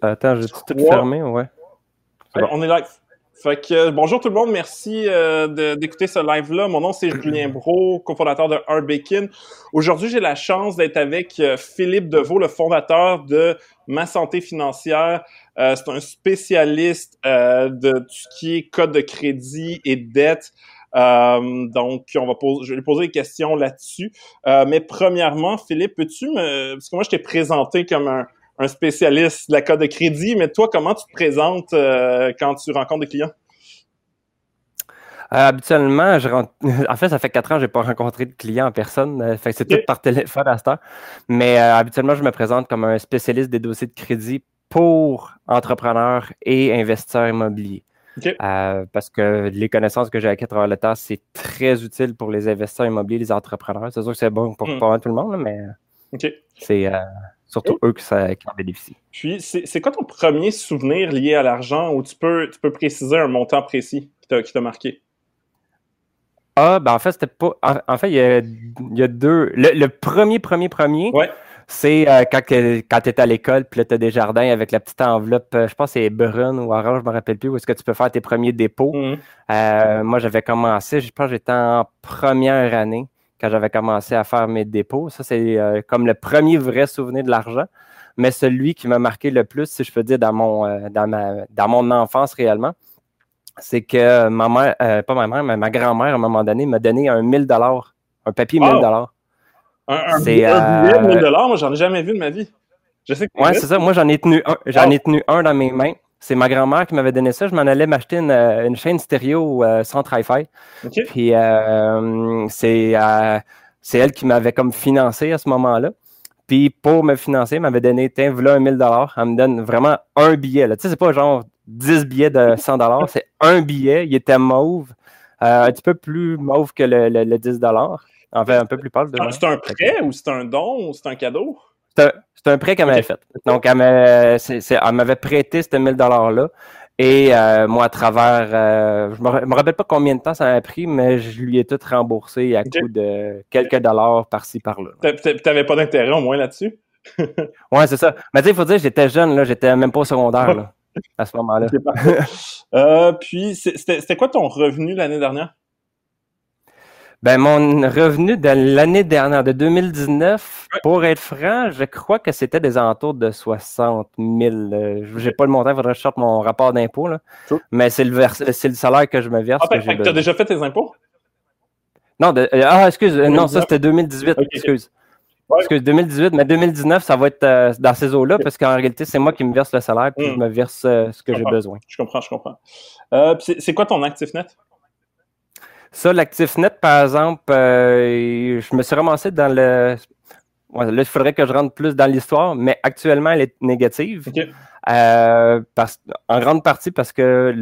Attends, j'ai tout fermé, ouais. On est live. Fait que, euh, bonjour tout le monde, merci euh, d'écouter ce live-là. Mon nom c'est Julien Bro, cofondateur de Arbekin. Aujourd'hui, j'ai la chance d'être avec euh, Philippe Deveau, le fondateur de Ma Santé Financière. c'est un spécialiste de tout ce qui est code de crédit et dette. donc, on va poser, je vais lui poser des questions là-dessus. mais premièrement, Philippe, peux-tu me, parce que moi je t'ai présenté comme un, un spécialiste de la code de crédit, mais toi, comment tu te présentes euh, quand tu rencontres des clients? Euh, habituellement, je rentre... en fait, ça fait quatre ans que je n'ai pas rencontré de clients en personne. Euh, fait c'est tout par téléphone à ce temps. Mais habituellement, je me présente comme un spécialiste des dossiers de crédit pour entrepreneurs et investisseurs immobiliers. parce que les connaissances que j'ai acquises à travers le temps, c'est très utile pour les investisseurs immobiliers, les entrepreneurs. C'est sûr que c'est bon pour hmm. pas tout le monde, mais c'est surtout eux qui, ça, qui en bénéficient. Puis, c'est quoi ton premier souvenir lié à l'argent où tu peux, tu peux préciser un montant précis qui t'a marqué? Ah, ben en fait, c'était pas. En, fait, il y, a, il y a deux. Le, premier, premier, premier, c'est euh, quand, quand tu es à l'école, puis là, tu as des jardins avec la petite enveloppe, euh, je pense que c'est brun ou orange, je me rappelle plus, où est-ce que tu peux faire tes premiers dépôts. Mhm. Euh, moi, j'avais commencé, je pense que j'étais en première année quand j'avais commencé à faire mes dépôts. Ça, c'est euh, comme le premier vrai souvenir de l'argent. Mais celui qui m'a marqué le plus, si je peux dire, dans mon, euh, dans ma, dans mon enfance réellement, c'est que ma mère, euh, pas ma mère, mais ma grand-mère, à un moment donné, m'a donné un 1000 un papier 1000 dollars. Un, billet de 1000 moi, j'en ai jamais vu de ma vie. Je sais que ouais, c'est ça. Moi, j'en ai tenu un. J'en ai tenu un dans mes mains. C'est ma grand-mère qui m'avait donné ça. Je m'en allais m'acheter une, euh, chaîne stéréo euh, sans Tri-Fi. Puis euh, c'est elle qui m'avait comme financé à ce moment-là. Puis pour me financer, elle m'avait donné, tiens, voilà un 1000 Elle me donne vraiment un billet. Tu sais, c'est pas genre 10 billets de 100 c'est un billet. Il était mauve, un petit peu plus mauve que le, le, 10 En fait, un peu plus pâle. C'est un prêt ou c'est un don ou c'est un cadeau? C'est un, prêt qu'elle m'avait fait. Donc, elle m'avait prêté ce 1000 $-là. Et euh, moi, à travers, euh, je me, me rappelle pas combien de temps ça a pris, mais je lui ai tout remboursé à coup de quelques dollars par-ci, par-là. Tu n'avais pas d'intérêt au moins là-dessus? ouais, c'est ça. Mais tu sais, il faut dire, j'étais jeune, là, j'étais même pas au secondaire là, à ce moment-là. euh, puis, c'était quoi ton revenu l'année dernière? Ben, mon revenu de l'année dernière, de 2019, pour être franc, je crois que c'était des alentours de 60 000. Euh, j'ai pas le montant, il faudrait que je sorte mon rapport d'impôt, Mais c'est le, salaire que je me verse. Ah, tu as déjà fait tes impôts? Non, de, euh, ah, excuse, euh, non, ça c'était 2018, excuse. Excuse, 2018, mais 2019, ça va être dans ces eaux-là, parce qu'en réalité, c'est moi qui me verse le salaire, puis je hmm. me verse ce que j'ai besoin. Je comprends, je comprends. c'est quoi ton actif net? Ça, l'actif net, par exemple, euh, je me suis ramassé dans le. là, il faudrait que je rentre plus dans l'histoire, mais actuellement, elle est négative. Euh, en grande partie parce que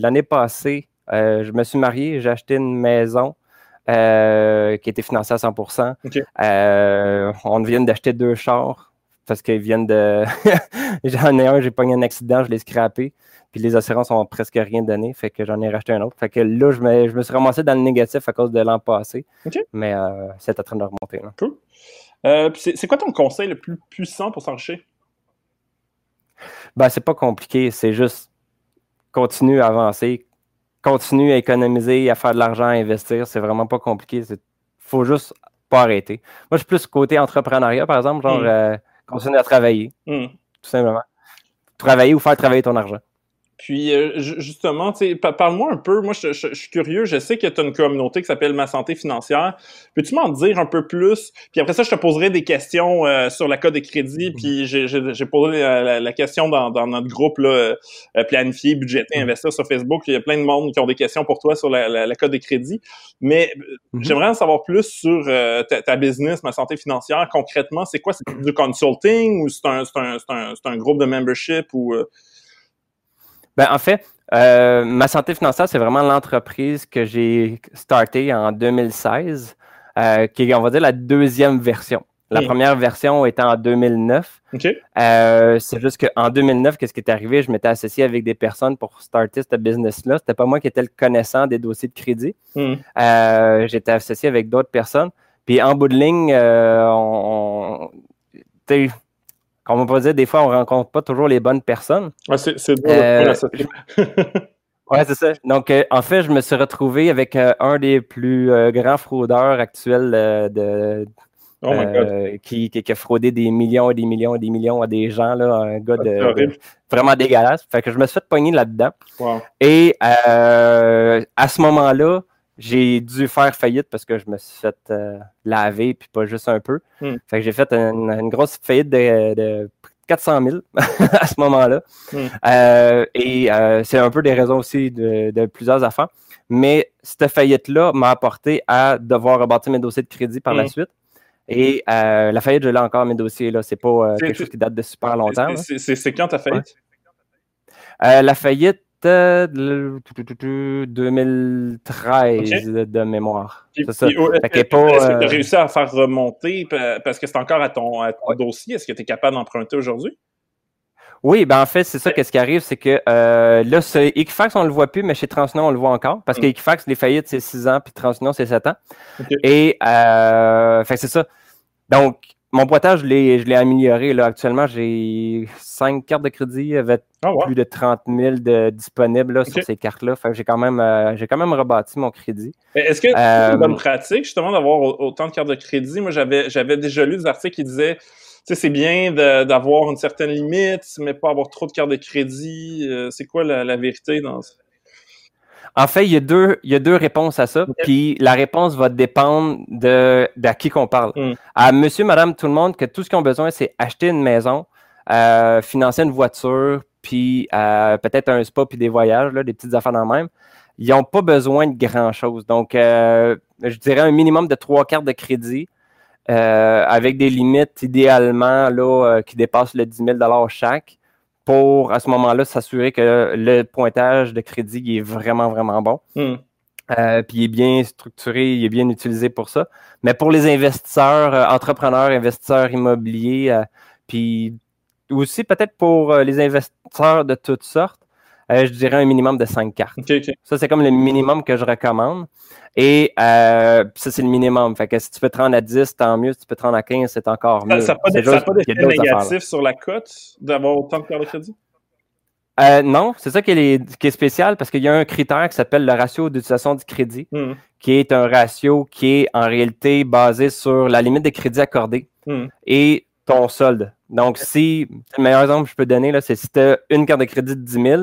l'année passée, euh, je me suis marié, j'ai acheté une maison qui était financée à 100% On vient d'acheter deux chars parce qu'ils viennent de. J'en ai un, j'ai pas eu un accident, je l'ai scrappé. Puis les assurances ont presque rien donné, fait que j'en ai racheté un autre. Fait que là, je me, je me suis ramassé dans le négatif à cause de l'an passé. Mais euh, c'est en train de remonter. Là. Cool. Euh, c'est quoi ton conseil le plus puissant pour s'enrichir? Ben, c'est pas compliqué, c'est juste continue à avancer, continue à économiser, à faire de l'argent, à investir. C'est vraiment pas compliqué. Il faut juste pas arrêter. Moi, je suis plus côté entrepreneuriat, par exemple, genre mm. euh, continuer à travailler. Mm. Tout simplement. Travailler ou faire travailler ton argent. Puis euh, justement, parle-moi un peu, moi je, suis curieux, je sais que tu as une communauté qui s'appelle Ma Santé Financière. Peux-tu m'en dire un peu plus? Puis après ça, je te poserai des questions euh, sur la code de crédit. Mhm. Puis j'ai posé la, question dans, notre groupe là, euh, planifié, budgété, mhm. investir sur Facebook. Il y a plein de monde qui ont des questions pour toi sur la, code de crédit. Mais mhm. j'aimerais en savoir plus sur ta, business, Ma Santé Financière. Concrètement, c'est quoi? C'est du consulting ou c'est un, un, un, un, groupe de membership ou... Ben, en fait, euh, ma santé financière, c'est vraiment l'entreprise que j'ai startée en 2016, euh, qui est, on va dire, la deuxième version. La première version était en 2009. Euh, c'est juste qu'en 2009, qu'est-ce qui est arrivé? Je m'étais associé avec des personnes pour starter ce business-là. C'était pas moi qui étais le connaissant des dossiers de crédit. Hmm. J'étais associé avec d'autres personnes. Puis en bout de ligne, on, comme on peut dire, des fois, on rencontre pas toujours les bonnes personnes. Ouais, c'est euh, Ouais, c'est ça. Donc, euh, en fait, je me suis retrouvé avec euh, un des plus grands fraudeurs actuels de, oh qui, qui, a fraudé des millions et des millions et des millions à des gens, là, un gars ah, de, vraiment dégueulasse. Fait que je me suis fait pogner là-dedans. Et à ce moment-là, j'ai dû faire faillite parce que je me suis fait euh, laver, puis pas juste un peu. Hmm. Fait que j'ai fait une, grosse faillite de, 400 000 à ce moment-là. Hmm. Euh, et euh, c'est un peu des raisons aussi de, plusieurs affaires. Mais cette faillite-là m'a apporté à devoir rebâtir mes dossiers de crédit par la hmm. suite. Et la faillite, je l'ai encore, mes dossiers. là. C'est pas quelque chose qui date de super longtemps. C'est quand ta faillite? la faillite, 2013 de mémoire. C'est ça. Est-ce que tu as euh, réussi à faire remonter parce que c'est encore à ton, dossier? Est-ce que tu es capable d'emprunter aujourd'hui? Oui, ben en fait, c'est ça qu'est-ce qui arrive, c'est que euh, là, Equifax, on le voit plus, mais chez Transunion, on le voit encore. Parce mm. qu'Equifax, les faillites, c'est 6 ans, puis Transunion, c'est 7 ans. Et euh, c'est ça. Donc, mon pointage, je l'ai amélioré. Là. Actuellement, j'ai cinq cartes de crédit avec ah, plus de 30 000 de, disponibles sur ces cartes-là. J'ai quand, même, euh, quand même rebâti mon crédit. Est-ce que c'est une bonne euh, pratique, justement, d'avoir autant de cartes de crédit? Moi, j'avais déjà lu des articles qui disaient c'est bien d'avoir une certaine limite, mais pas avoir trop de cartes de crédit. Euh, c'est quoi la, la, vérité dans ça? En fait, il y a deux, il y a deux réponses à ça. Puis la réponse va dépendre de, de qui qu'on parle. Hmm. À monsieur, madame, tout le monde, que tout ce qu'ils ont besoin, c'est acheter une maison, euh, financer une voiture, puis euh, peut-être un spa, puis des voyages, là, des petites affaires dans le même. Ils n'ont pas besoin de grand-chose. Donc, euh, je dirais un minimum de trois cartes de crédit. avec des limites idéalement là, qui dépassent le 10 000 chaque pour, à ce moment-là, s'assurer que le pointage de crédit est vraiment, vraiment bon. Hmm. Euh, puis il est bien structuré, il est bien utilisé pour ça. Mais pour les investisseurs, euh, entrepreneurs, investisseurs immobiliers, euh, puis aussi peut-être pour les investisseurs de toutes sortes, je dirais un minimum de 5 cartes. Ça, c'est comme le minimum que je recommande. Et euh, ça, c'est le minimum. Fait que si tu peux te rendre à 10, tant mieux. Si tu peux te rendre à 15, c'est encore mieux. Ça n'a pas d'effet négatif sur la cote d'avoir autant de cartes de crédit? Euh, non, c'est ça qui est, qui est, spécial parce qu'il y a un critère qui s'appelle le ratio d'utilisation du crédit, hmm. qui est un ratio qui est en réalité basé sur la limite de crédit accordé hmm. et ton solde. Donc, si, le meilleur exemple que je peux donner, c'est si tu as une carte de crédit de 10 000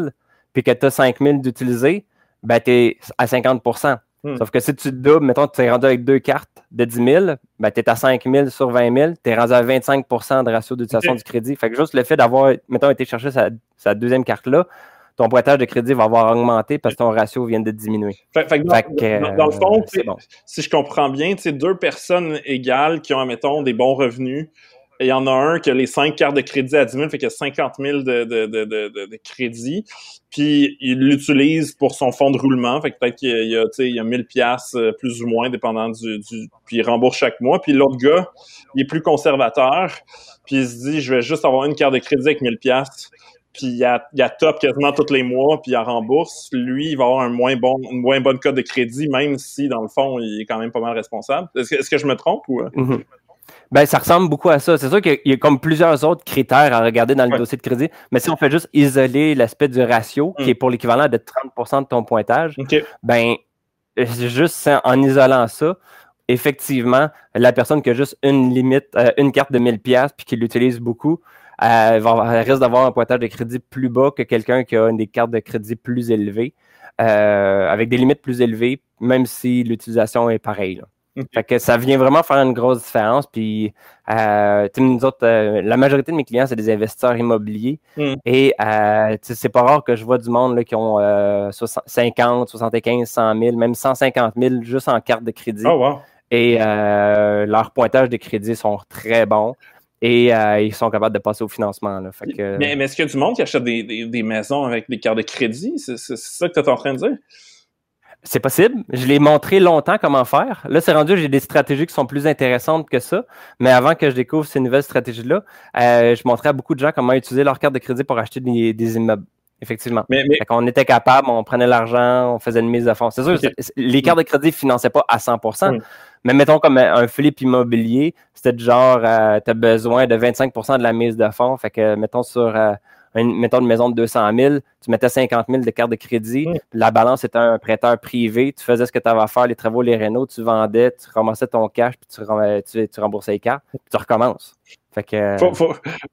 puis que tu as 5 000 d'utiliser, ben, tu es à 50% Hmm. Sauf que si tu doubles, mettons, tu es rendu avec deux cartes de 10 000, ben, tu es à 5 000 sur 20 000, tu es rendu à 25% de ratio d'utilisation du crédit. Fait que juste le fait d'avoir, mettons, été chercher sa, deuxième carte-là, ton pointage de crédit va avoir augmenté parce que ton ratio vient de diminuer. Fait, que dans, le fond, si je comprends bien, deux personnes égales qui ont, mettons, des bons revenus, il y en a un qui a les 5 cartes de crédit à 10 000, fait qu'il y a 50 000 de, de, de, de, crédit. Puis il l'utilise pour son fonds de roulement. Fait que peut-être qu'il y a, il y a 1000 pièces euh, plus ou moins, dépendant du, du... Puis il rembourse chaque mois. Puis l'autre gars, il est plus conservateur. Puis il se dit, je vais juste avoir une carte de crédit avec 1000 pièces puis il a, il a top quasiment tous les mois, puis il rembourse, lui, il va avoir un moins bon, une moins bonne code de crédit, même si, dans le fond, il est quand même pas mal responsable. Est-ce que, est-ce que je me trompe ou... Euh? Mm-hmm. Ben, ça ressemble beaucoup à ça. C'est sûr qu'il y a comme plusieurs autres critères à regarder dans le dossier de crédit, mais si on fait juste isoler l'aspect du ratio, qui mm. est pour l'équivalent de 30% de ton pointage, ben, juste en isolant ça, effectivement, la personne qui a juste une limite, euh, une carte de 1000 pièces puis qui l'utilise beaucoup, euh, va, risque d'avoir un pointage de crédit plus bas que quelqu'un qui a des cartes de crédit plus élevées, euh, avec des limites plus élevées, même si l'utilisation est pareille. Fait que ça vient vraiment faire une grosse différence. Puis, euh, nous autres, euh, la majorité de mes clients, c'est des investisseurs immobiliers. Hmm. Et euh, c'est pas rare que je vois du monde là, qui ont 50, 75, 100 000, même 150 000 juste en carte de crédit. Oh, et leurs pointages de crédit sont très bons. Et ils sont capables de passer au financement. Là. Fait que, mais, est-ce qu'il y a du monde qui achète des, des maisons avec des cartes de crédit? C'est ça que tu es en train de dire? C'est possible. Je l'ai montré longtemps comment faire. Là, c'est rendu, j'ai des stratégies qui sont plus intéressantes que ça. Mais avant que je découvre ces nouvelles stratégies-là, euh, je montrais à beaucoup de gens comment utiliser leur carte de crédit pour acheter des, immeubles. effectivement. Mais, mais... on était capable, on prenait l'argent, on faisait une mise de fonds. C'est sûr, les cartes de crédit ne finançaient pas à 100% mais mettons comme un flip immobilier, c'était genre, euh, tu as besoin de 25% de la mise de fonds. Fait que, mettons, sur euh, une, mettons une maison de 200 000, tu mettais 50 000 de carte de crédit. La balance était un prêteur privé. Tu faisais ce que tu avais à faire, les travaux, les rénaux, tu vendais, tu ramassais ton cash, puis tu, tu, remboursais les cartes, puis tu recommences. Fait que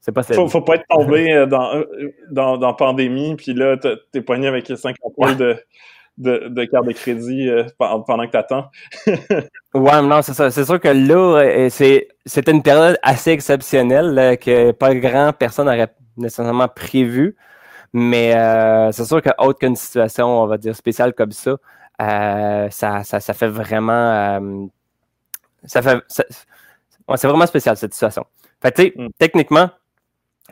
c'est pas faut, faut, pas être tombé euh, dans, dans, dans pandémie, puis là, t'es poigné avec 50 000 de de, de carte de crédit euh, pendant que tu attends. ouais, non, c'est ça. C'est sûr que là, euh, c'est, c'était une période assez exceptionnelle que pas grand personne n'aurait nécessairement prévu. Mais euh, c'est sûr que autre qu'une situation, on va dire, spéciale comme ça, ça, ça, ça, fait vraiment. ça fait. c'est vraiment spécial cette situation. Fait tu sais, mm. techniquement,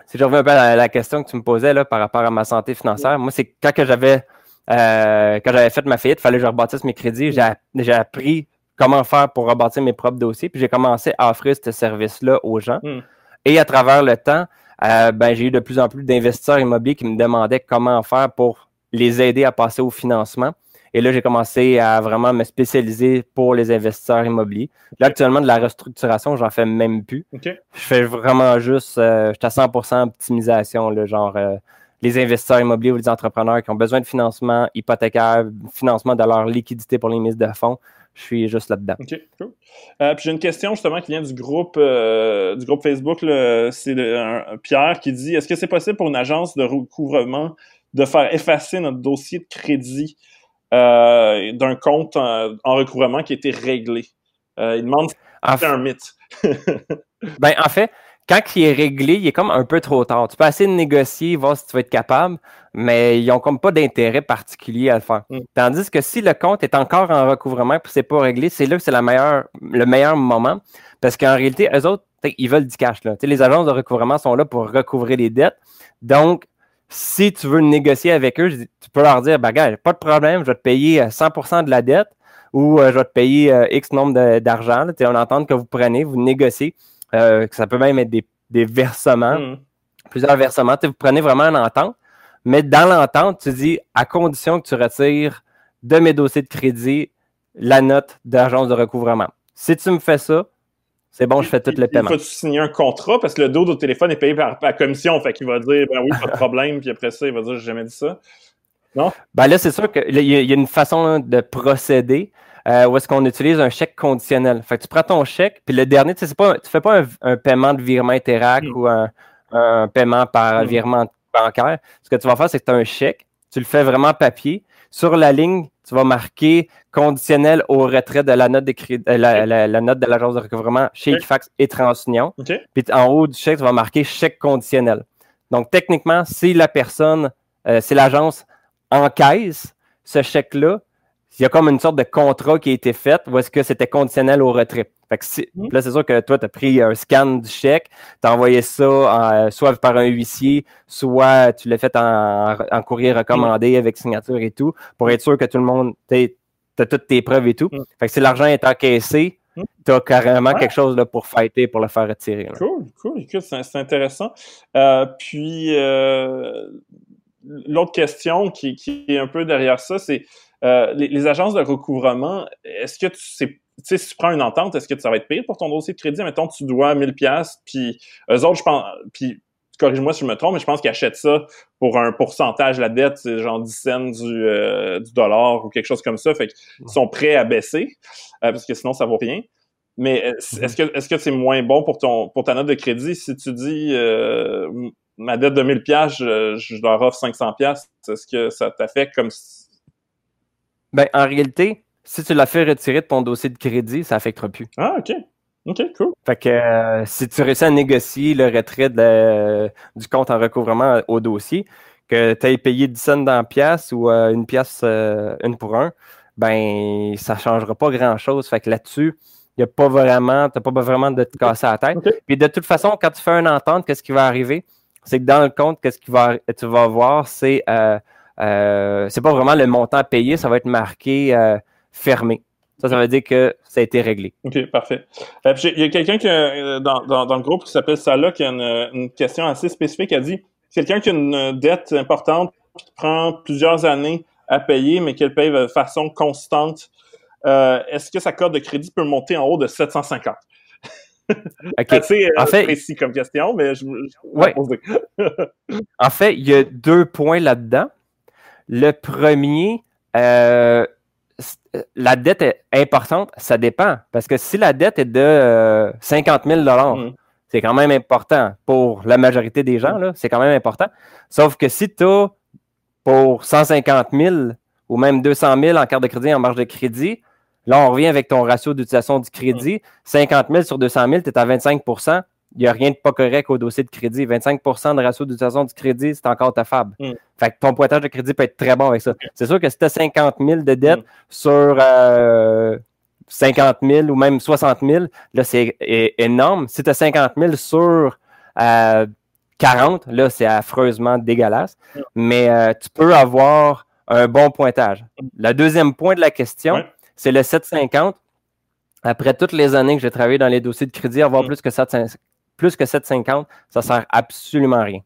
si je reviens un peu à la, question que tu me posais là, par rapport à ma santé financière, moi, c'est quand que j'avais euh, quand j'avais fait ma faillite, il fallait que je rebâtisse mes crédits. J'ai appris comment faire pour rebâtir mes propres dossiers, puis j'ai commencé à offrir ce service-là aux gens. Hmm. Et à travers le temps, euh, ben, j'ai eu de plus en plus d'investisseurs immobiliers qui me demandaient comment faire pour les aider à passer au financement. Et là, j'ai commencé à vraiment me spécialiser pour les investisseurs immobiliers. Là, actuellement, de la restructuration, j'en fais même plus. Je fais vraiment juste, euh, je suis à 100% optimisation, le genre les investisseurs immobiliers ou les entrepreneurs qui ont besoin de financement hypothécaire, financement de leur liquidité pour les mises de fonds. Je suis juste là-dedans. OK, cool. Euh, puis j'ai une question justement qui vient du groupe euh, du groupe Facebook. C'est Pierre qui dit Est-ce que c'est possible pour une agence de recouvrement de faire effacer notre dossier de crédit euh, d'un compte en, recouvrement qui a été réglé? il demande si c'est un mythe. ben, en fait, quand il est réglé, il est comme un peu trop tard. Tu peux essayer de négocier, voir si tu vas être capable, mais ils n'ont comme pas d'intérêt particulier à le faire. Mm. Tandis que si le compte est encore en recouvrement et c'est pas réglé, c'est là que c'est le meilleur moment. Parce qu'en réalité, eux autres, ils veulent du cash. Là. les agences de recouvrement sont là pour recouvrir les dettes. Donc, si tu veux négocier avec eux, tu peux leur dire, bah, gars, pas de problème, je vais te payer 100% euh, de la dette ou euh, je vais te payer euh, X nombre d'argent. On entend que vous prenez, vous négociez. Euh, ça peut même être des, versements, hmm. plusieurs versements. vous prenez vraiment une entente, mais dans l'entente, tu dis à condition que tu retires de mes dossiers de crédit la note d'agence de recouvrement. Si tu me fais ça, c'est bon, je fais tout le paiement. Il faut signer un contrat? Parce que le dos au téléphone est payé par la commission. Fait qu'il va dire, ben oui, pas de problème. puis après ça, il va dire, j'ai jamais dit ça. Non? Ben là, c'est sûr qu'il y, a une façon de procéder euh, où est-ce qu'on utilise un chèque conditionnel. Fait que tu prends ton chèque, puis le dernier, tu tu fais pas un, paiement de virement Interac mm. ou un, paiement par mm. virement bancaire. Ce que tu vas faire, c'est que tu as un chèque, tu le fais vraiment papier. Sur la ligne, tu vas marquer conditionnel au retrait de la note de euh, la, note de l'agence de recouvrement chez Equifax et TransUnion. Puis en haut du chèque, tu vas marquer chèque conditionnel. Donc, techniquement, si la personne, euh, si l'agence encaisse ce chèque-là, il y a comme une sorte de contrat qui a été fait ou est-ce que c'était conditionnel au retrait. Fait que mmh. Là, c'est sûr que toi, tu as pris un scan du chèque, tu as envoyé ça soit par un huissier, soit tu l'as fait en, courrier recommandé mmh. avec signature et tout, pour être sûr que tout le monde, tu as toutes tes preuves et tout. Mmh. Fait que si l'argent est encaissé, tu as carrément quelque chose là, pour fighter, pour le faire retirer. Cool, cool. Écoute, c'est intéressant. Euh, puis, euh, l'autre question qui, qui, est un peu derrière ça, c'est euh, les, agences de recouvrement, est-ce que tu sais, si tu prends une entente, est-ce que ça va être pire pour ton dossier de crédit? Mettons, tu dois 1000 pièces puis eux autres, je pense, puis corrige-moi si je me trompe, mais je pense qu'ils achètent ça pour un pourcentage de la dette, c'est genre 10 cents du, euh, du dollar ou quelque chose comme ça. Fait qu'ils sont prêts à baisser, euh, parce que sinon, ça vaut rien. Mais est-ce mm-hmm. que est-ce que c'est moins bon pour ton pour ta note de crédit si tu dis ma dette de 1000 pièces, je, je, leur offre 500 pièces, est-ce que ça t'affecte comme ben, en réalité, si tu l'as fait retirer de ton dossier de crédit, ça n'affectera plus. Ah, OK. OK, cool. Fait que euh, si tu réussis à négocier le retrait du compte en recouvrement au dossier, que tu aies payé 10 cents dans pièce ou euh, une pièce euh, une pour un, ben ça ne changera pas grand-chose. Fait que là-dessus, il n'y a pas vraiment, tu pas vraiment de te casser la tête. Puis de toute façon, quand tu fais une entente, qu'est-ce qui va arriver? C'est que dans le compte, qu'est-ce qui va tu vas voir, c'est euh, c'est pas vraiment le montant payé, ça va être marqué euh, fermé. Ça, ça veut dire que ça a été réglé. OK, parfait. Euh, il y a quelqu'un qui dans, dans, le groupe qui s'appelle Salah qui a une, question assez spécifique. Elle dit quelqu'un qui a une dette importante qui prend plusieurs années à payer, mais qu'elle paye de façon constante, est-ce que sa cote de crédit peut monter en haut de 750? Okay. En fait, précis comme question, mais je, ouais. en fait, il y a deux points là-dedans. Le premier, euh, la dette est importante, ça dépend. Parce que si la dette est de 50 000 mm. c'est quand même important pour la majorité des gens, c'est quand même important. Sauf que si tu as pour 150 000 ou même 200 000 en carte de crédit, en marge de crédit, là, on revient avec ton ratio d'utilisation du crédit. 50 000 sur 200 000, tu es à 25 il n'y a rien de pas correct au dossier de crédit. 25% de ratio d'utilisation du crédit, c'est encore ta fab. Mm. Fait que ton pointage de crédit peut être très bon avec ça. C'est sûr que si tu as 50 000 de dette mm. sur 50 euh, 000 ou même 60 000, là, c'est énorme. Si tu as 50 000 sur 40, euh, là, c'est affreusement dégueulasse. Mm. Mais euh, tu peux avoir un bon pointage. Le deuxième point de la question, c'est le 750 après toutes les années que j'ai travaillé dans les dossiers de crédit, avoir plus que 750, plus que 750, ça sert absolument à rien.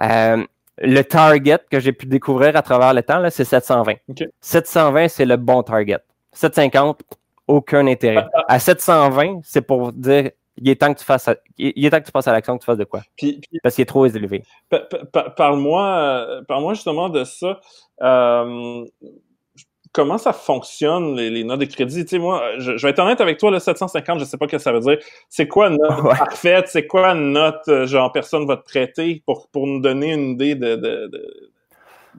Euh, le target que j'ai pu découvrir à travers le temps, c'est 720. 720, c'est le bon target. 750, aucun intérêt. Ah, ah. À 720, c'est pour dire il est temps que tu fasses il est temps que tu passes à l'action que tu fasses de quoi parce qu'il est trop élevé parle-moi euh, parle-moi justement de ça euh, comment ça fonctionne, les, notes de crédit? Tu sais, moi, je, vais être honnête avec toi, le 750, je sais pas ce que ça veut dire. C'est quoi une note parfaite? C'est quoi une note, euh, genre, personne va te prêter pour, pour nous donner une idée de,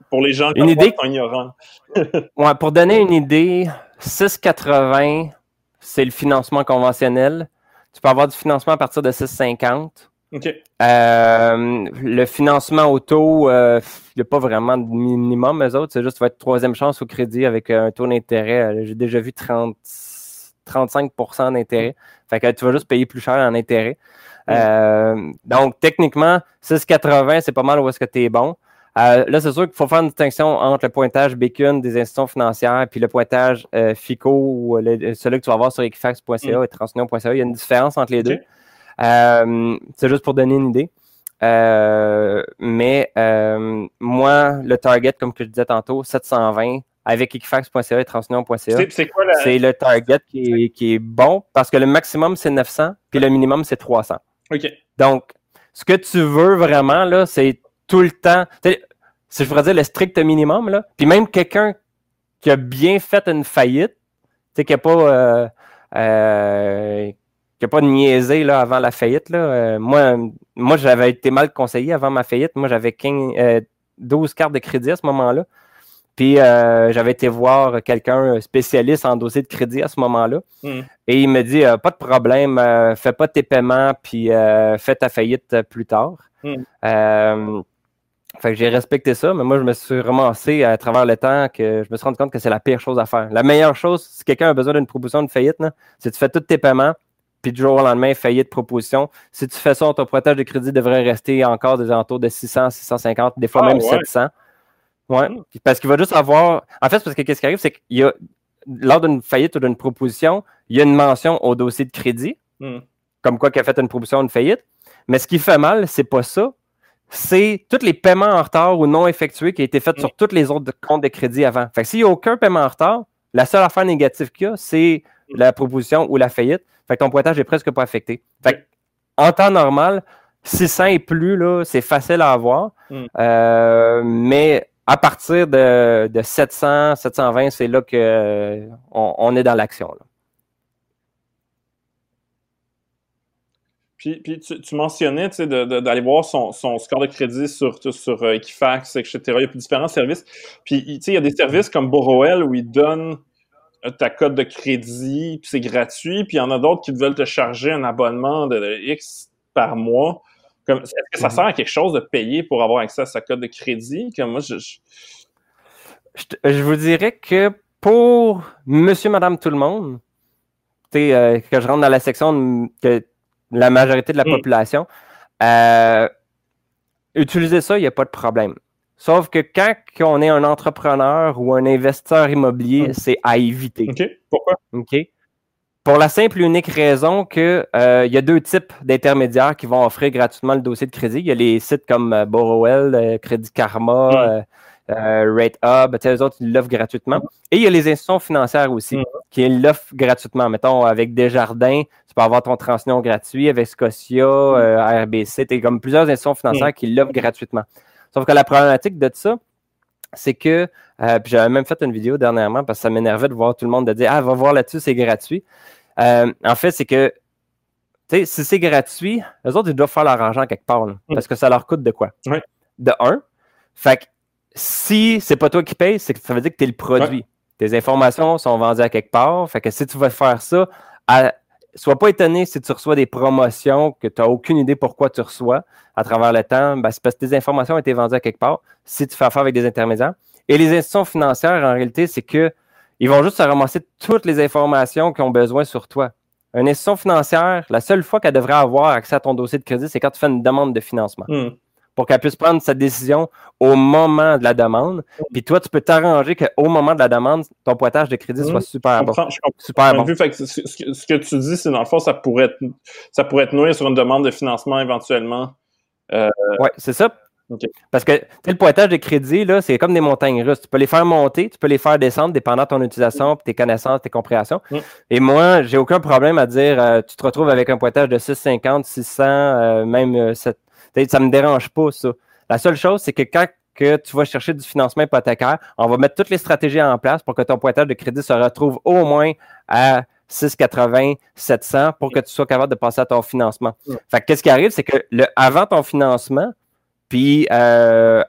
pour les gens qui sont ignorants? ouais, pour donner une idée, 680, c'est le financement conventionnel. Tu peux avoir du financement à partir de 650. Euh, le financement auto, euh, il n'y a pas vraiment de minimum, eux autres. C'est juste, tu vas être troisième chance au crédit avec euh, un taux d'intérêt. J'ai déjà vu 30, 35% d'intérêt. Fait que tu vas juste payer plus cher en intérêt. donc, techniquement, 6,80, c'est pas mal où est-ce que tu es bon. là, c'est sûr qu'il faut faire une distinction entre le pointage Bacon des institutions financières puis le pointage FICO ou celui que tu vas voir sur equifax.ca mm. et transunion.ca. Il y a une différence entre les deux. Euh, c'est juste pour donner une idée. Euh, mais euh, moi, le target, comme que je disais tantôt, 720 avec equifax.ca et transunion.ca. C'est le target qui est, bon parce que le maximum, c'est 900 puis le minimum, c'est 300. OK. Donc, ce que tu veux vraiment, là, c'est tout le temps. Si je voudrais dire le strict minimum, là, puis même quelqu'un qui a bien fait une faillite, tu sais, qui n'a pas. Euh, n'y a pas de niaiser là, avant la faillite. Là. Euh, moi, moi j'avais été mal conseillé avant ma faillite. Moi, j'avais 12 euh, cartes de crédit à ce moment-là. Puis euh, j'avais été voir quelqu'un spécialiste en dossier de crédit à ce moment-là. Hmm. Et il me dit pas de problème, fais pas tes paiements, puis fais ta faillite plus tard. Hmm. fait que j'ai respecté ça, mais moi je me suis ramassé à travers le temps que je me suis rendu compte que c'est la pire chose à faire. La meilleure chose, si quelqu'un a besoin d'une proposition de faillite, c'est que tu fais tous tes paiements, puis du jour au lendemain, faillite proposition. Si tu fais ça, ton pointage de crédit devrait rester encore des alentours de 600, 650, des fois ah, même 700. Ouais. Hmm. Parce qu'il va juste avoir. En fait, parce que qu'est-ce qui arrive, c'est qu'il y a, lors d'une faillite ou d'une proposition, il y a une mention au dossier de crédit, hmm. comme quoi qu'il a fait une proposition, une faillite. Mais ce qui fait mal, c'est pas ça. C'est tous les paiements en retard ou non effectués qui ont été faits hmm. sur tous les autres comptes de crédit avant. Fait que s'il n'y a aucun paiement en retard, la seule affaire négative qu'il y a, c'est la proposition ou la faillite. Fait que ton pointage est presque pas affecté. Fait en temps normal, 600 et plus, là, c'est facile à avoir. Hmm. Euh, mais à partir de, de 700, 720, c'est là qu'on on est dans l'action. Puis, puis tu, tu, mentionnais d'aller voir son, son, score de crédit sur, sur euh, Equifax, etc. Il y a différents services. Puis il y a des services comme Borrowell où ils donnent ta code de crédit, puis c'est gratuit, puis il y en a d'autres qui veulent te charger un abonnement de, X par mois. Est-ce que ça mhm. sert à quelque chose de payer pour avoir accès à sa code de crédit? Comme moi, je, je... vous dirais que pour monsieur, madame, tout le monde, euh, que je rentre dans la section de, la majorité de la mm. population, euh, utiliser ça, il n'y a pas de problème. Sauf que quand on est un entrepreneur ou un investisseur immobilier, c'est à éviter. OK. Pourquoi? OK? Pour la simple et unique raison qu'il euh, y a deux types d'intermédiaires qui vont offrir gratuitement le dossier de crédit. Il y a les sites comme euh, Borrowell, euh, Crédit Karma, euh, Rate Hub, eux autres, ils l'offrent gratuitement. Et il y a les institutions financières aussi, qui l'offrent gratuitement. Mettons, avec Desjardins, tu peux avoir ton transmission gratuit, avec Scotia, RBC, tu comme plusieurs institutions financières qui l'offrent gratuitement. Sauf que la problématique de ça, c'est que, euh, puis j'avais même fait une vidéo dernièrement parce que ça m'énervait de voir tout le monde de dire Ah, va voir là-dessus, c'est gratuit. Euh, en fait, c'est que, tu sais, si c'est gratuit, les autres, ils doivent faire leur argent quelque part, parce que ça leur coûte de quoi? De un. Fait que si c'est pas toi qui payes, c'est que ça veut dire que tu es le produit. Tes informations sont vendues à quelque part. Fait que si tu vas faire ça, sois pas étonné si tu reçois des promotions que tu n'as aucune idée pourquoi tu reçois à travers le temps. Ben, c'est parce que tes informations ont été vendues à quelque part si tu fais affaire avec des intermédiaires. Et les institutions financières, en réalité, c'est que ils vont juste se ramasser toutes les informations qu'ils ont besoin sur toi. Une institution financière, la seule fois qu'elle devrait avoir accès à ton dossier de crédit, c'est quand tu fais une demande de financement. Hmm pour qu'elle puisse prendre sa décision au moment de la demande. Puis toi, tu peux t'arranger qu'au moment de la demande, ton pointage de crédit soit super bon. super bon. ce, que, tu dis, c'est dans le fond, ça pourrait être, ça pourrait être noué sur une demande de financement éventuellement. Euh... Oui, c'est ça. Parce que le pointage de crédit, c'est comme des montagnes russes. Tu peux les faire monter, tu peux les faire descendre, dépendant de ton utilisation, tes connaissances, tes compréhensions. Et moi, j'ai aucun problème à dire euh, tu te retrouves avec un pointage de 650, 600, euh, même 7, euh, ça ne me dérange pas, ça. La seule chose, c'est que quand que tu vas chercher du financement hypothécaire, on va mettre toutes les stratégies en place pour que ton pointage de crédit se retrouve au moins à 680, 700 pour que tu sois capable de passer à ton financement. Fait qu'est-ce qui arrive, c'est que le, avant ton financement, puis euh,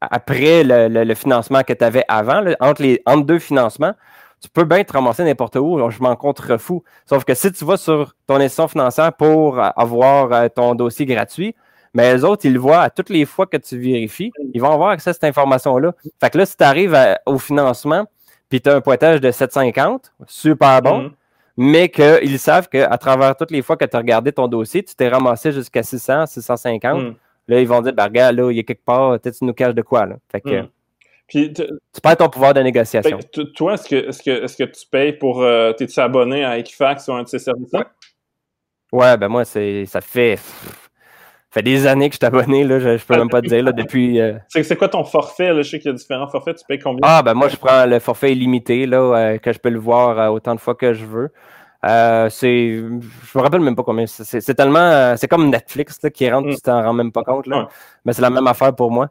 après le, financement que tu avais avant, entre, les, entre deux financements, tu peux bien te ramasser n'importe où, je m'en contrefous. Sauf que si tu vas sur ton institution financière pour avoir euh, ton dossier gratuit, mais les autres, ils le voient à toutes les fois que tu vérifies, ils vont avoir accès à cette information-là. Fait que là, si tu arrives au financement, puis tu as un pointage de 750, super bon, mm-hmm. mais qu'ils savent qu'à travers toutes les fois que tu as regardé ton dossier, tu t'es ramassé jusqu'à 600, 650. Mm. Là, ils vont dire, ben, regarde, là, il y a quelque part, peut-être tu nous caches de quoi. Là. Fait que, mm. tu perds ton pouvoir de négociation. toi, est-ce que, est que, est que tu payes pour. Euh, T'es-tu abonné à Equifax ou un de ces services-là? Ouais. ben moi, ça fait fait des années que je suis abonné, là, je, je peux même pas te dire, là, depuis... Euh, c'est quoi ton forfait, là? Je sais qu'il y a différents forfaits, tu payes combien? Ah, ben moi, je prends le forfait illimité, là, euh, que je peux le voir euh, autant de fois que je veux. c'est... Je me rappelle même pas combien. C'est tellement... c'est comme Netflix, là, qui rentre, tu t'en rends même pas compte, là. Mais c'est la même affaire pour moi.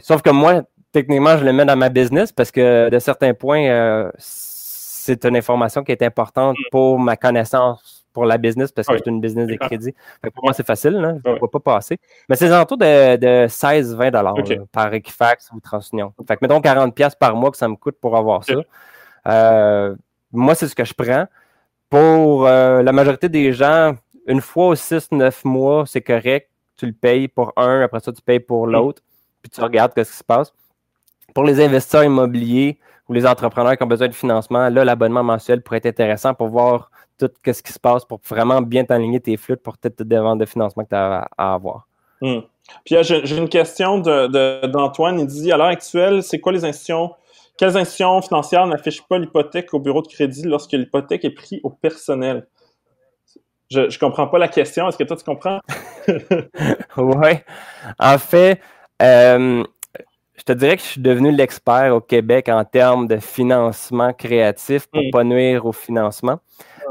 sauf que moi, techniquement, je le mets dans ma business parce que, de certains points, c'est une information qui est importante mm. pour ma connaissance pour la business parce que c'est une business de crédit. pour moi, c'est facile, je ne vais pas passer. Mais c'est autour de, de 16-20 par Equifax ou TransUnion. Fait que mettons 40$ par mois que ça me coûte pour avoir ça. Euh, moi, c'est ce que je prends. Pour euh, la majorité des gens, une fois ou 6-9 mois, c'est correct. Tu le payes pour un, après ça, tu payes pour mm. l'autre, puis tu regardes ce qui se passe. Pour les investisseurs immobiliers ou les entrepreneurs qui ont besoin de financement, là, l'abonnement mensuel pourrait être intéressant pour voir tout ce qui se passe pour vraiment bien t'aligner tes flux pour toutes tes demandes de financement que tu as à, avoir. Hmm. Puis j'ai une question d'Antoine. Il dit à l'heure actuelle, c'est quoi les institutions, quelles institutions financières n'affichent pas l'hypothèque au bureau de crédit lorsque l'hypothèque est prise au personnel? Je ne comprends pas la question. Est-ce que toi, tu comprends? oui. En fait, euh, je te dirais que je suis devenu l'expert au Québec en termes de financement créatif pour ne hmm. pas nuire au financement.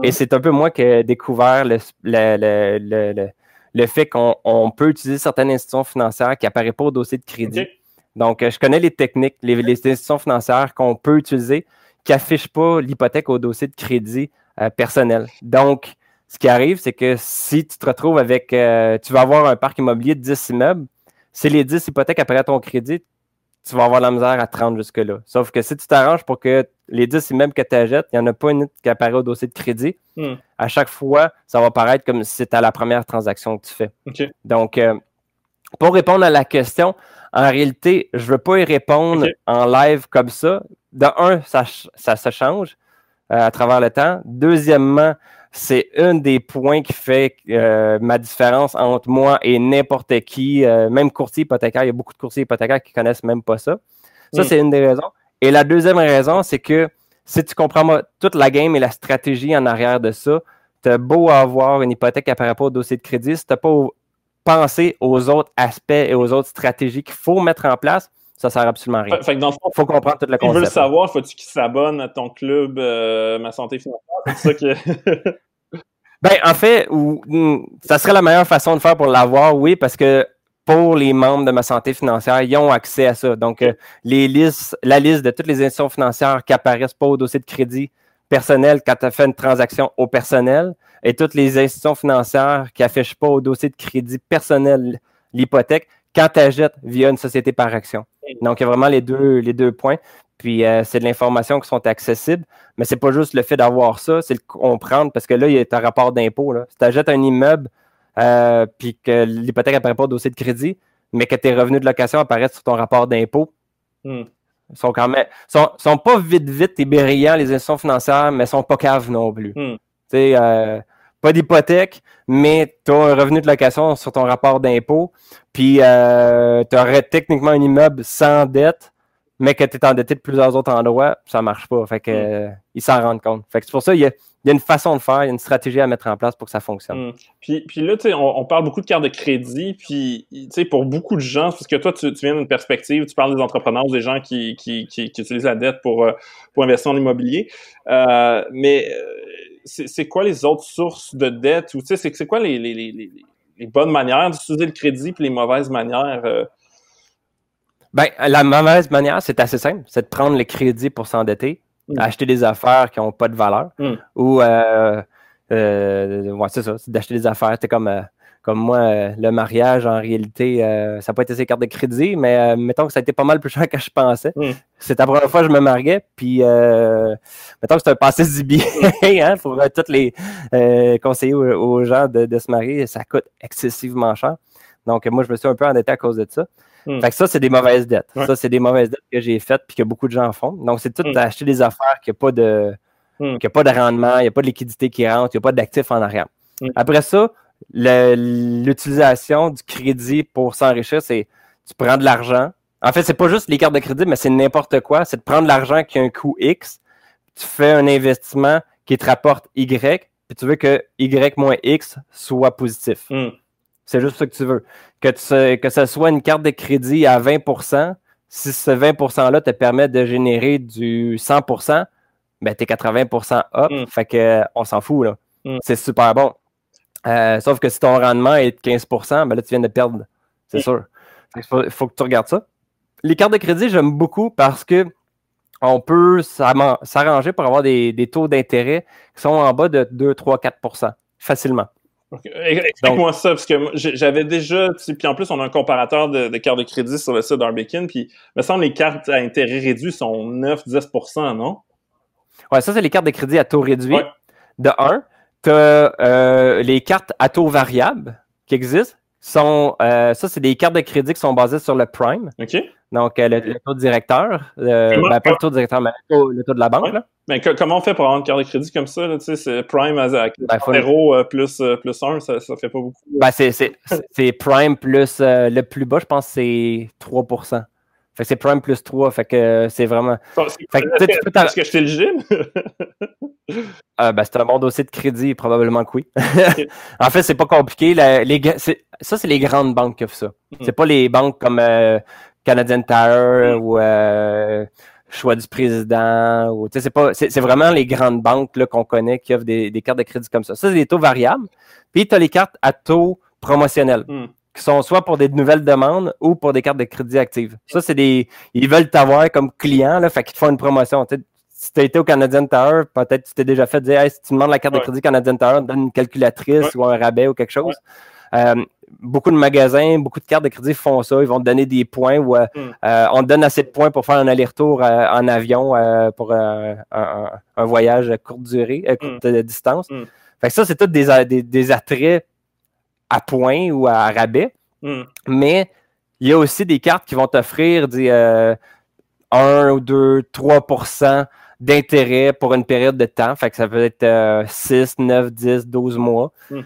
Et c'est un peu moi qui ai découvert le, le, fait qu'on peut utiliser certaines institutions financières qui n'apparaissent pas au dossier de crédit. Donc, euh, je connais les techniques, les, institutions financières qu'on peut utiliser qui n'affichent pas l'hypothèque au dossier de crédit euh, personnel. Donc, ce qui arrive, c'est que si tu te retrouves avec, euh, tu vas avoir un parc immobilier de 10 immeubles, si les 10 hypothèques apparaissent ton crédit, tu vas avoir la misère à te rendre jusque-là. Sauf que si tu t'arranges pour que les 10 immeubles que tu achètes, il n'y en a pas une qui apparaît au dossier de crédit. Hmm. À chaque fois, ça va paraître comme si c'était la première transaction que tu fais. Donc, euh, pour répondre à la question, en réalité, je ne veux pas y répondre en live comme ça. De un, ça, ça se change euh, à travers le temps. Deuxièmement, c'est un des points qui fait euh, ma différence entre moi et n'importe qui, euh, même courtier hypothécaire. Il y a beaucoup de courtiers hypothécaires qui connaissent même pas ça. Ça, mm. c'est une des raisons. Et la deuxième raison, c'est que si tu comprends toute la game et la stratégie en arrière de ça, tu as beau avoir une hypothèque à rapport au dossier de crédit, si tu n'as pas pensé aux autres aspects et aux autres stratégies qu'il faut mettre en place, ça sert absolument à rien. Fait, dans le fond, faut comprendre tout le concept. Tu veux le savoir, faut-tu qu'il s'abonne à ton club euh, Ma Santé Financière? C'est ça que... ben, en fait, ça serait la meilleure façon de faire pour l'avoir, oui, parce que pour les membres de ma santé financière, ils ont accès à ça. Donc, euh, les listes, la liste de toutes les institutions financières qui apparaissent pas au dossier de crédit personnel quand tu as fait une transaction au personnel et toutes les institutions financières qui affichent pas au dossier de crédit personnel l'hypothèque quand tu achètes via une société par action. Donc, il y a vraiment les deux, les deux points. Puis, euh, c'est de l'information qui sont accessibles. Mais c'est pas juste le fait d'avoir ça, c'est le comprendre parce que là, il y a un rapport d'impôt. Si tu achètes un immeuble, euh, puis que l'hypothèque n'apparaît pas au dossier de crédit, mais que tes revenus de location apparaissent sur ton rapport d'impôt. Ils sont quand même. Sont, sont pas vite, vite et brillants, les institutions financières, mais sont pas caves non plus. Hmm. Tu sais, euh, pas d'hypothèque, mais tu as un revenu de location sur ton rapport d'impôt, puis euh, tu aurais techniquement un immeuble sans dette, mais que tu es endetté de plusieurs autres endroits, ça marche pas. Fait que, hmm. ils s'en rendent compte. Fait que c'est pour ça qu'il y a il y a une façon de faire, il y a une stratégie à mettre en place pour que ça fonctionne. Hmm. Puis, puis là, on, parle beaucoup de cartes de crédit, puis, pour beaucoup de gens, parce que toi, tu, viens d'une perspective, tu parles des entrepreneurs, des gens qui, qui, qui, utilisent la dette pour, euh, pour investir en immobilier, euh, mais euh, c'est quoi les autres sources de dette, ou c'est quoi les, les, les, les, bonnes manières d'utiliser le crédit, puis les mauvaises manières? Ben, la mauvaise manière, c'est assez simple, c'est de prendre le crédit pour s'endetter Mm. acheter des affaires qui n'ont pas de valeur. Mm. Ou, euh, euh, c'est ça, c'est d'acheter des affaires. C'est comme, euh, comme moi, le mariage, en réalité, ça pas été ses cartes de crédit, mais mettons que ça a été pas mal plus cher que je pensais. Mm. C'est la première fois que je me mariais, puis mettons que c'est un passé du bien hein, pour tous les conseiller aux, gens de, de, se marier. Ça coûte excessivement cher. Donc, moi, je me suis un peu endetté à cause de ça. Hmm. Fait que ça, c'est des mauvaises dettes. Ça, c'est des mauvaises dettes que j'ai faites puis que beaucoup de gens font. Donc, c'est tout hmm. d'acheter des affaires qui n'ont pas de hmm. pas de rendement, il n'y a pas de liquidité qui rentre, il n'y a pas d'actifs en arrière. Après ça, l'utilisation du crédit pour s'enrichir, c'est tu prends de l'argent. En fait, c'est pas juste les cartes de crédit, mais c'est n'importe quoi. C'est de prendre l'argent qui a un coût X, tu fais un investissement qui te rapporte Y, puis tu veux que Y moins X soit positif. C'est juste ce que tu veux. Que, tu, que ce soit une carte de crédit à 20% si ce 20 %-là te permet de générer du 100% ben, t'es 80 up. Mm. Fait que, on s'en fout, là. Mm. C'est super bon. Euh, sauf que si ton rendement est de 15% ben là, tu viens de perdre. C'est mm. sûr. Il faut, que tu regardes ça. Les cartes de crédit, j'aime beaucoup parce que on peut s'arranger pour avoir des, des taux d'intérêt qui sont en bas de 2, 3, 4% facilement. Explique-moi ça, parce que j'avais déjà, puis en plus, on a un comparateur de, cartes de crédit sur le site d'Arbekin, puis il me semble que les cartes à intérêt réduit sont 9-10% non? Ouais, ça, c'est les cartes de crédit à taux réduit. De 1, tu as euh, les cartes à taux variable qui existent. Sont, euh, ça, c'est des cartes de crédit qui sont basées sur le prime. OK. Donc, euh, le, taux directeur, ben, pas le taux directeur, mais le taux, de la banque. Là. Mais comment on fait pour avoir une carte de crédit comme ça? C'est Prime à, 0 ben, plus, plus 1, ça, ça fait pas beaucoup. Ben, c'est Prime plus le plus bas, je pense, c'est 3 fait que c'est Prime plus 3, fait que c'est vraiment. Est-ce que je suis éligible? euh, ben, c'est un bon dossier de crédit, probablement que oui. en fait, c'est pas compliqué. les, ça, c'est les grandes banques qui offrent ça. Hmm. C'est pas les banques comme euh, Canadian Tire hmm. ou euh, Choix du président. ou C'est pas, c'est vraiment les grandes banques qu'on connaît qui offrent des, cartes de crédit comme ça. Ça, c'est des taux variables. Puis tu as les cartes à taux promotionnels. Hmm qui sont soit pour des nouvelles demandes ou pour des cartes de crédit actives. Ça, c'est des. Ils veulent t'avoir comme client, là, fait qu'ils te font une promotion. si tu as été au Canadian Tower, peut-être tu t'es déjà fait dire si tu demandes la carte de crédit Canadian Tower, donne une calculatrice ou un rabais ou quelque chose. Euh, beaucoup de magasins, beaucoup de cartes de crédit font ça. Ils vont te donner des points ou euh, hmm. euh, on te donne assez de points pour faire un aller-retour en avion pour un, voyage à courte durée, à courte hmm. distance. Hmm. Fait que ça, c'est tout des, des, des attraits à points ou à rabais. Hmm. Mais il y a aussi des cartes qui vont t'offrir des, 1 euh, ou 2, 3% d'intérêt pour une période de temps. Fait que ça peut être 6, 9, 10, 12 mois. Hmm.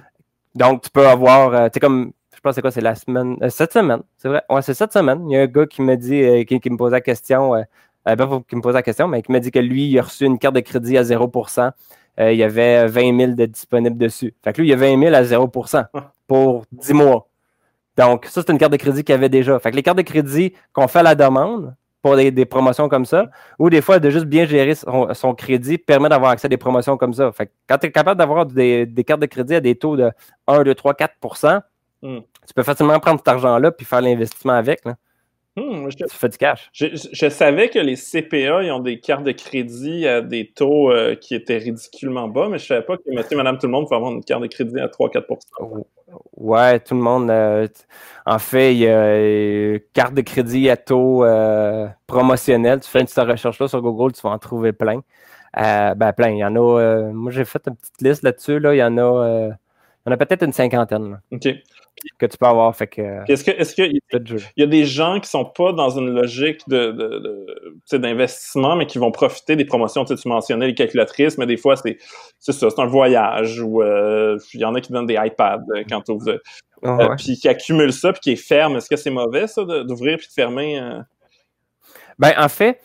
Donc, tu peux avoir, euh, tu sais, comme, je pense que c'est quoi, c'est la semaine, euh, cette semaine, c'est vrai? Ouais, c'est cette semaine. Il y a un gars qui me dit, qui, me pose la question, pas qui me pose la question, mais qui me dit que lui, il a reçu une carte de crédit à 0% il y avait 20 000 de disponibles dessus. Fait que lui, il y a 20 000 à 0 pour 10 mois. Donc, ça, c'est une carte de crédit qu'il y avait déjà. Fait que les cartes de crédit qu'on fait à la demande pour des, promotions comme ça, ou des fois de juste bien gérer son, crédit permet d'avoir accès à des promotions comme ça. Fait que quand tu es capable d'avoir des, cartes de crédit à des taux de 1, 2, 3, 4% tu peux facilement prendre cet argent-là puis faire l'investissement avec. Là. Hmm, je, tu du cash. Je, savais que les CPA ils ont des cartes de crédit à des taux euh, qui étaient ridiculement bas, mais je savais pas que monsieur, madame, tout le monde peut avoir une carte de crédit à 3-4% Ouais, tout le monde. Euh, en fait, il y a euh, carte de crédit à taux promotionnel. Tu fais une petite recherche là sur Google, tu vas en trouver plein. ben plein. Il y en a. moi, j'ai fait une petite liste là-dessus. Là. Il y en a. il y en a peut-être une cinquantaine. OK que tu peux avoir. Fait que, est-ce que, est-ce qu'il y, a des gens qui sont pas dans une logique de, de, d'investissement, mais qui vont profiter des promotions? Tu, mentionnais les calculatrices, mais des fois, c'est, c'est ça, c'est un voyage ou euh, il y en a qui donnent des iPads euh, quand tu ouvres. Ah euh, puis qui accumulent ça, puis qui est ferme. Est-ce que c'est mauvais, ça, d'ouvrir puis de fermer? Ben, en fait,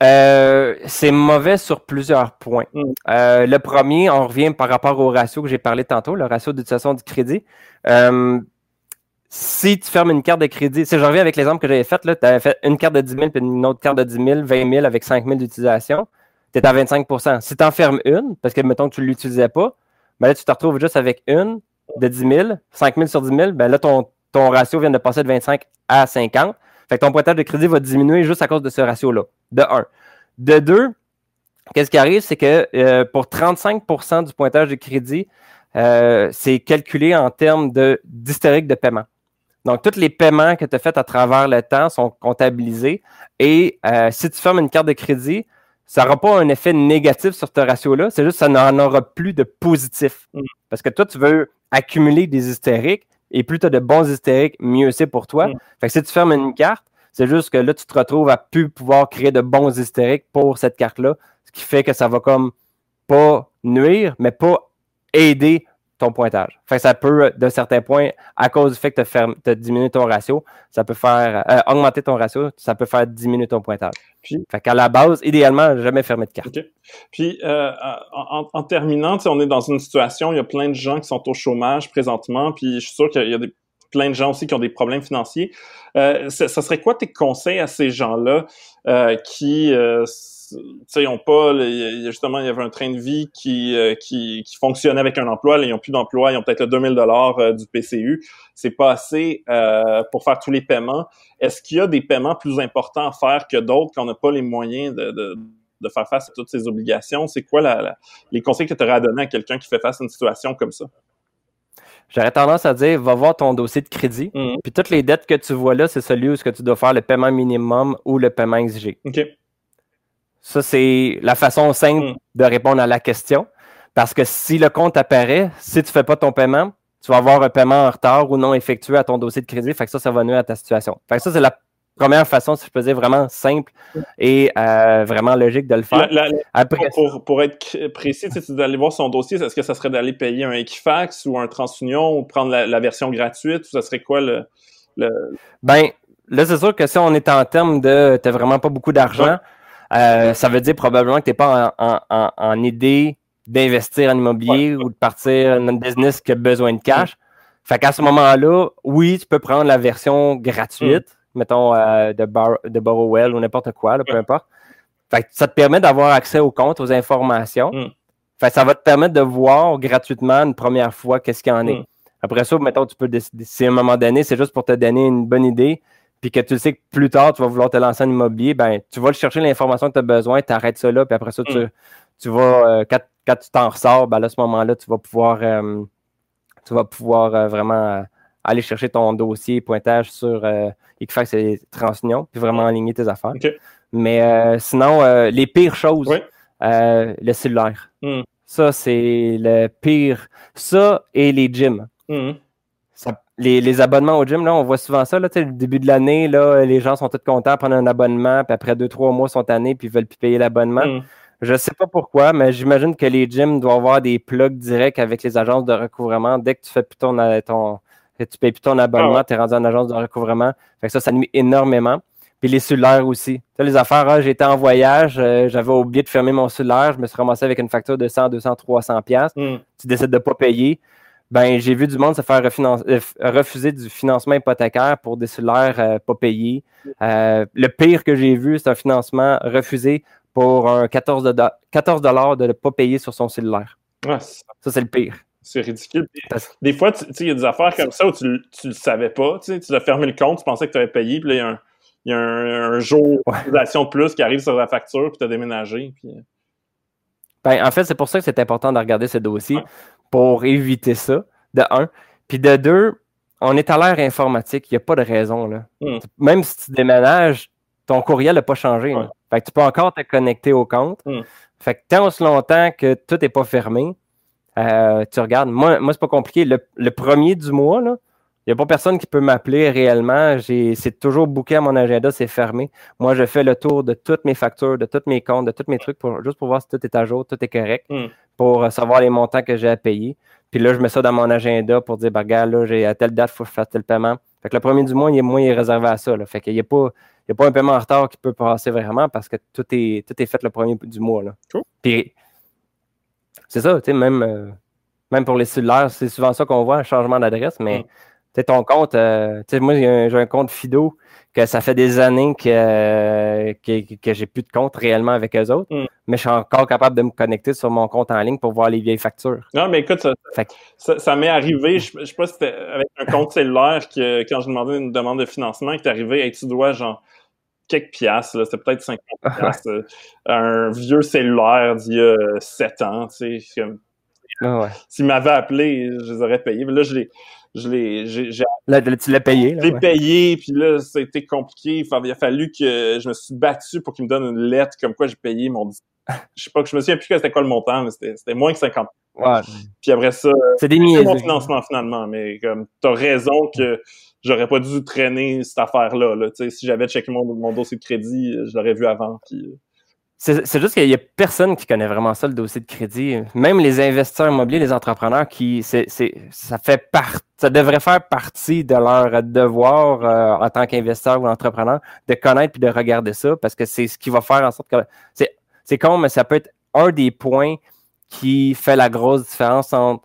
c'est mauvais sur plusieurs points. Hmm. le premier, on revient par rapport au ratio que j'ai parlé tantôt, le ratio d'utilisation du crédit. Euh, si tu fermes une carte de crédit, si je reviens avec l'exemple que j'avais fait, tu avais fait une carte de 10 000 puis une autre carte de 10 000, 20 000 avec 5 000 d'utilisation, tu es à 25% Si tu en fermes une, parce que mettons que tu ne l'utilisais pas, ben là, tu te retrouves juste avec une de 10 000, 5 000 sur 10 000, ben là, ton, ton ratio vient de passer de 25 à 50. Fait que ton pointage de crédit va diminuer juste à cause de ce ratio-là, de 1. De 2, qu'est-ce qui arrive, c'est que euh, pour 35% du pointage de crédit, euh, c'est calculé en termes d'historique de, paiement. Donc, tous les paiements que tu as faits à travers le temps sont comptabilisés. Et euh, si tu fermes une carte de crédit, ça n'aura pas un effet négatif sur ce ratio-là. C'est juste que ça n'en aura plus de positif. Mm. Parce que toi, tu veux accumuler des hystériques. Et plus tu as de bons hystériques, mieux c'est pour toi. Mm. Fait que si tu fermes une carte, c'est juste que là, tu te retrouves à plus pouvoir créer de bons hystériques pour cette carte-là. Ce qui fait que ça va comme pas nuire, mais pas aider ton pointage. Fait ça peut, d'un certain point, à cause du fait que tu as, diminué ton ratio, ça peut faire euh, augmenter ton ratio, ça peut faire diminuer ton pointage. Puis, fait qu'à la base, idéalement, jamais fermer de carte. Puis, euh, en, en, terminant, on est dans une situation, il y a plein de gens qui sont au chômage présentement, puis je suis sûr qu'il y a plein de gens aussi qui ont des problèmes financiers. Euh, ça, serait quoi tes conseils à ces gens-là qui sais, ils ont pas, justement, il y avait un train de vie qui, euh, qui, qui, fonctionnait avec un emploi, là, ils n'ont plus d'emploi, ils ont peut-être le 2000 dollars euh, du PCU. C'est pas assez euh, pour faire tous les paiements. Est-ce qu'il y a des paiements plus importants à faire que d'autres quand on n'a pas les moyens de, de, de, faire face à toutes ces obligations? C'est quoi la, les conseils que tu aurais à donner à quelqu'un qui fait face à une situation comme ça? J'aurais tendance à dire, va voir ton dossier de crédit. Mm-hmm. Puis toutes les dettes que tu vois là, c'est celui où ce que tu dois faire le paiement minimum ou le paiement exigé. OK. Ça, c'est la façon simple mm. de répondre à la question. Parce que si le compte apparaît, si tu ne fais pas ton paiement, tu vas avoir un paiement en retard ou non effectué à ton dossier de crédit. Fait que ça, ça va nuire à ta situation. Fait que ça, c'est la première façon, si je faisais vraiment simple et euh, vraiment logique de le faire. pour, être précis, tu d'aller voir son dossier, est-ce que ça serait d'aller payer un Equifax ou un TransUnion ou prendre la, version gratuite? Ou ça serait quoi le. Ben, là, c'est sûr que si on est en termes de tu vraiment pas beaucoup d'argent, euh, ça veut dire probablement que tu n'es pas en, idée d'investir en immobilier ou de partir dans un business qui a besoin de cash. Fait qu'à ce moment-là, oui, tu peux prendre la version gratuite, mm. Mettons euh, de, de Borrowell ou n'importe quoi, peu importe. Fait que ça te permet d'avoir accès au compte, aux informations. Mm. Fait que ça va te permettre de voir gratuitement une première fois qu'est-ce qu'il y en est. Mm. Après ça, mettons, tu peux décider, si à un moment donné, c'est juste pour te donner une bonne idée, puis que tu sais que plus tard, tu vas vouloir te lancer en immobilier, ben, tu vas chercher l'information que tu as besoin, tu arrêtes ça là, puis après ça, tu, mm. tu vas, euh, quand, quand, tu t'en ressors, ben, à ce moment-là, tu vas pouvoir, euh, tu vas pouvoir euh, vraiment aller chercher ton dossier, pointage sur Equifax et TransUnion, puis vraiment aligner tes affaires. Mais sinon, les pires choses, le cellulaire. Mm. Ça, c'est le pire. Ça et les gyms. Mm les, abonnements au gym, là, on voit souvent ça. Là, le début de l'année, là, les gens sont tous contents, prendre un abonnement, puis après deux, trois mois, sont tannés, puis ils veulent plus payer l'abonnement. Je mm. Je sais pas pourquoi, mais j'imagine que les gyms doivent avoir des plugs directs avec les agences de recouvrement. Dès que tu fais plus ton, ton tu payes plus ton abonnement, ah tu es rendu en agence de recouvrement. Fait que ça, ça nuit énormément. Puis les cellulaires aussi. Tu les affaires, ah, j'étais en voyage, euh, j'avais oublié de fermer mon cellulaire, je me suis ramassé avec une facture de 100, 200, 300 pièces. Tu décides de pas payer ben j'ai vu du monde se faire euh, refuser du financement hypothécaire pour des cellulaires euh, pas payés. Le pire que j'ai vu, c'est un financement refusé pour un 14 de, 14 dollars de ne pas payer sur son cellulaire. ça, c'est le pire. C'est ridicule. Des fois, il y a des affaires comme ça où tu ne le savais pas. Tu as fermé le compte, tu pensais que tu avais payé, puis là, il y a un, jour de plus qui arrive sur la facture, puis tu as déménagé. Puis... Ben, en fait, c'est pour ça que c'est important de regarder ce dossier pour éviter ça, de un. Puis de deux, on est à l'ère informatique, il n'y a pas de raison. Là. Hmm. Même si tu déménages, ton courriel n'a pas changé. Fait que tu peux encore te connecter au compte. Hmm. Fait que tant aussi longtemps que tout n'est pas fermé, euh, tu regardes. Moi, moi c'est pas compliqué. Le, le, premier du mois, il n'y a pas personne qui peut m'appeler réellement. C'est toujours booké à mon agenda, c'est fermé. Moi, je fais le tour de toutes mes factures, de tous mes comptes, de tous mes trucs, pour, juste pour voir si tout est à jour, tout est correct, hmm. pour savoir les montants que j'ai à payer. Puis là, je mets ça dans mon agenda pour dire, bah, regarde, là, j'ai à telle date, il faut que je fasse tel paiement. Fait que le premier du mois, il est, moins réservé à ça. Là. Fait qu'il n'y a, pas, a pas un paiement en retard qui peut passer vraiment parce que tout est, tout est fait le premier du mois. Là. Puis c'est ça, tu sais, même, euh, même pour les cellulaires, c'est souvent ça qu'on voit, un changement d'adresse, mais. Ton compte, euh, moi, j'ai un, compte Fido que ça fait des années que, euh, que, j'ai plus de compte réellement avec eux autres, hmm. mais je suis encore capable de me connecter sur mon compte en ligne pour voir les vieilles factures. Non, mais écoute, ça, m'est arrivé, je, ne sais pas si c'était avec un compte cellulaire que quand j'ai demandé une demande de financement, qui est arrivé, et tu dois genre quelques piastres, c'était peut-être 50 piastres, euh, un vieux cellulaire d'il y a 7 ans, tu sais. Ah S'ils m'avaient appelé, je les aurais payés. Mais là, je l'ai, je l'ai, là, tu l'as payé. Je l'ai payé, puis là, été compliqué. il a fallu que je me suis battu pour qu'il me donne une lettre comme quoi j'ai payé mon. Je sais pas, je me souviens plus c'était quoi le montant, mais c'était moins que 50. Ouais. Puis après ça, c'est des mon financement finalement, mais comme t'as raison que j'aurais pas dû traîner cette affaire-là. Là. Si j'avais checké mon, mon dossier de crédit, je l'aurais vu avant. Puis... C'est juste qu'il n'y a personne qui connaît vraiment ça, le dossier de crédit. Même les investisseurs immobiliers, les entrepreneurs, qui c'est ça fait part, ça devrait faire partie de leur devoir euh, en tant qu'investisseur ou entrepreneur de connaître puis de regarder ça parce que c'est ce qui va faire en sorte que c'est con, mais ça peut être un des points qui fait la grosse différence entre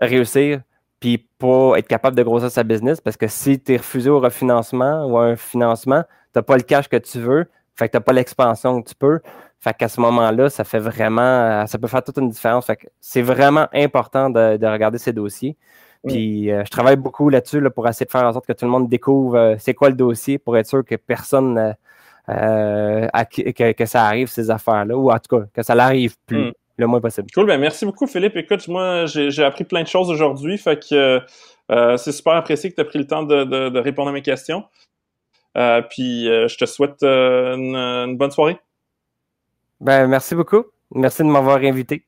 réussir puis pas être capable de grossir sa business parce que si tu es refusé au refinancement ou à un financement, tu n'as pas le cash que tu veux, fait que tu n'as pas l'expansion que tu peux. Fait qu'à ce moment-là, ça fait vraiment, ça peut faire toute une différence. Fait que c'est vraiment important de, regarder ces dossiers. Puis euh, je travaille beaucoup là-dessus là, pour essayer de faire en sorte que tout le monde découvre euh, c'est quoi le dossier pour être sûr que personne euh, que, ça arrive, ces affaires-là, ou en tout cas, que ça n'arrive plus mm. Le moins possible. Cool, ben merci beaucoup, Philippe. Écoute, moi, j'ai appris plein de choses aujourd'hui. Fait que c'est super apprécié que tu as pris le temps de répondre à mes questions. Euh, puis euh, je te souhaite euh, une, une bonne soirée. Ben, merci beaucoup. Merci de m'avoir invité.